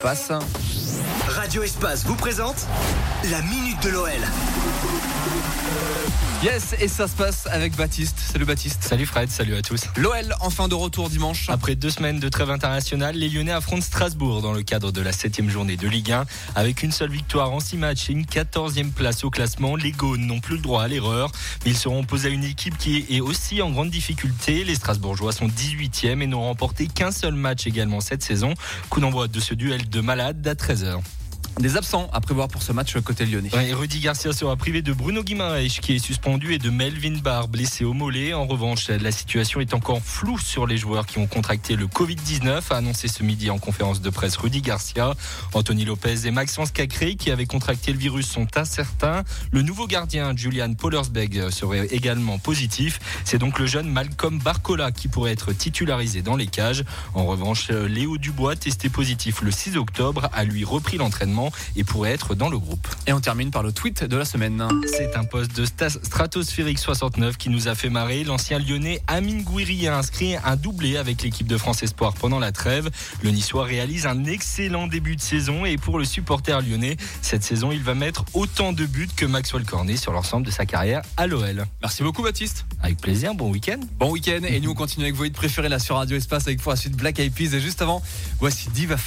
Passe. Radio Espace vous présente la Minute de l'OL. Yes, et ça se passe avec Baptiste. Salut Baptiste. Salut Fred, salut à tous. L'OL en fin de retour dimanche. Après deux semaines de trêve internationale, les Lyonnais affrontent Strasbourg dans le cadre de la septième journée de Ligue 1. Avec une seule victoire en six matchs et une quatorzième place au classement, les Gaunes n'ont plus le droit à l'erreur. Ils seront opposés à une équipe qui est aussi en grande difficulté. Les Strasbourgeois sont 18e et n'ont remporté qu'un seul match également cette saison. Coup d'envoi de ce duel de malades à 13h. Des absents à prévoir pour ce match côté lyonnais. Ouais, Rudy Garcia sera privé de Bruno Guimaraes qui est suspendu et de Melvin Barr blessé au mollet. En revanche, la situation est encore floue sur les joueurs qui ont contracté le Covid-19, a annoncé ce midi en conférence de presse Rudy Garcia. Anthony Lopez et Maxence Cacré qui avaient contracté le virus sont incertains. Le nouveau gardien Julian Pollersbeck serait également positif. C'est donc le jeune Malcolm Barcola qui pourrait être titularisé dans les cages. En revanche, Léo Dubois, testé positif le 6 octobre, a lui repris l'entraînement et pourrait être dans le groupe. Et on termine par le tweet de la semaine. C'est un poste de stratosphérique 69 qui nous a fait marrer. L'ancien lyonnais Amine Gouiri a inscrit un doublé avec l'équipe de France Espoir pendant la trêve. Le Niçois réalise un excellent début de saison et pour le supporter lyonnais, cette saison, il va mettre autant de buts que Maxwell Cornet sur l'ensemble de sa carrière à l'OL. Merci beaucoup Baptiste. Avec plaisir, bon week-end. Bon week-end et nous on continue avec vos hits préférés là sur Radio Espace avec pour la suite Black Eyed Peas et juste avant, voici Diva